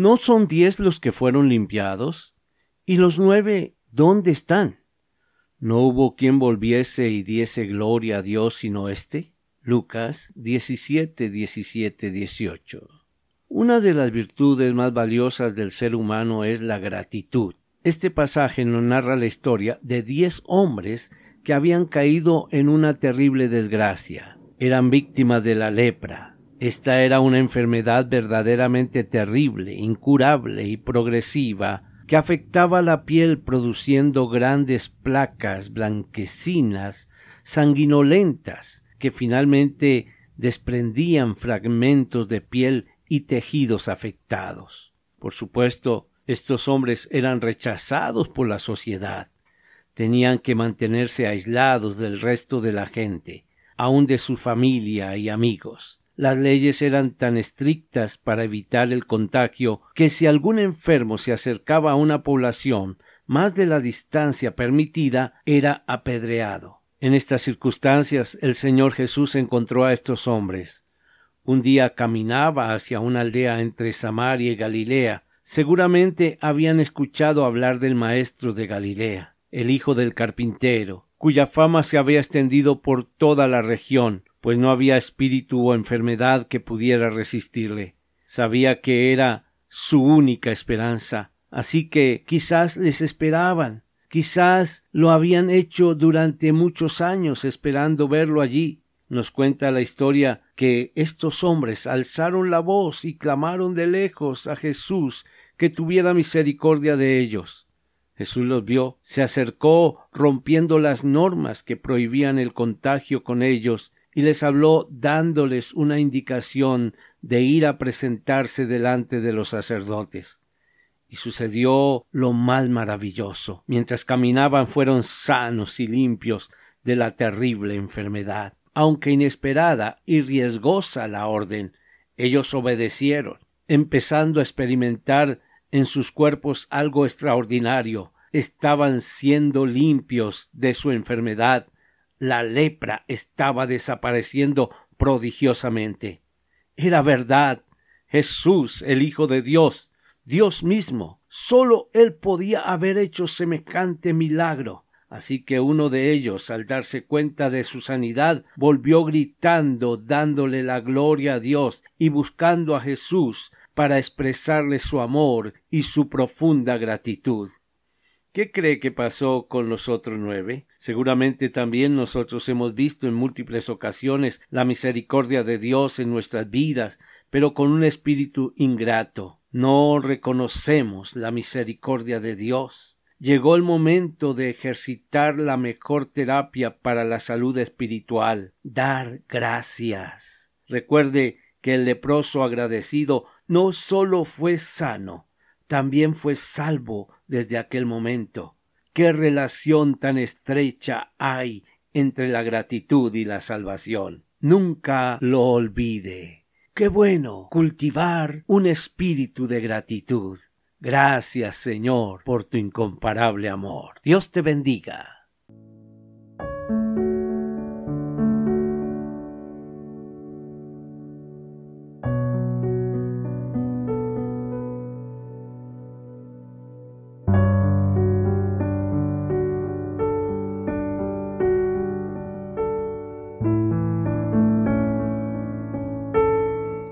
¿No son diez los que fueron limpiados? ¿Y los nueve dónde están? ¿No hubo quien volviese y diese gloria a Dios sino éste? Lucas 17, 17, 18. Una de las virtudes más valiosas del ser humano es la gratitud. Este pasaje nos narra la historia de diez hombres que habían caído en una terrible desgracia. Eran víctimas de la lepra, esta era una enfermedad verdaderamente terrible, incurable y progresiva, que afectaba la piel produciendo grandes placas blanquecinas, sanguinolentas, que finalmente desprendían fragmentos de piel y tejidos afectados. Por supuesto, estos hombres eran rechazados por la sociedad. Tenían que mantenerse aislados del resto de la gente, aun de su familia y amigos. Las leyes eran tan estrictas para evitar el contagio que si algún enfermo se acercaba a una población más de la distancia permitida era apedreado. En estas circunstancias el Señor Jesús encontró a estos hombres. Un día caminaba hacia una aldea entre Samaria y Galilea. Seguramente habían escuchado hablar del Maestro de Galilea, el hijo del carpintero, cuya fama se había extendido por toda la región, pues no había espíritu o enfermedad que pudiera resistirle. Sabía que era su única esperanza, así que quizás les esperaban, quizás lo habían hecho durante muchos años esperando verlo allí. Nos cuenta la historia que estos hombres alzaron la voz y clamaron de lejos a Jesús que tuviera misericordia de ellos. Jesús los vio, se acercó rompiendo las normas que prohibían el contagio con ellos y les habló dándoles una indicación de ir a presentarse delante de los sacerdotes. Y sucedió lo más maravilloso. Mientras caminaban fueron sanos y limpios de la terrible enfermedad. Aunque inesperada y riesgosa la orden, ellos obedecieron, empezando a experimentar en sus cuerpos algo extraordinario. Estaban siendo limpios de su enfermedad la lepra estaba desapareciendo prodigiosamente. Era verdad. Jesús, el Hijo de Dios, Dios mismo, sólo Él podía haber hecho semejante milagro. Así que uno de ellos, al darse cuenta de su sanidad, volvió gritando, dándole la gloria a Dios y buscando a Jesús para expresarle su amor y su profunda gratitud. ¿Qué cree que pasó con los otros nueve? Seguramente también nosotros hemos visto en múltiples ocasiones la misericordia de Dios en nuestras vidas, pero con un espíritu ingrato. No reconocemos la misericordia de Dios. Llegó el momento de ejercitar la mejor terapia para la salud espiritual, dar gracias. Recuerde que el leproso agradecido no sólo fue sano, también fue salvo desde aquel momento. ¿Qué relación tan estrecha hay entre la gratitud y la salvación? Nunca lo olvide. Qué bueno cultivar un espíritu de gratitud. Gracias, Señor, por tu incomparable amor. Dios te bendiga.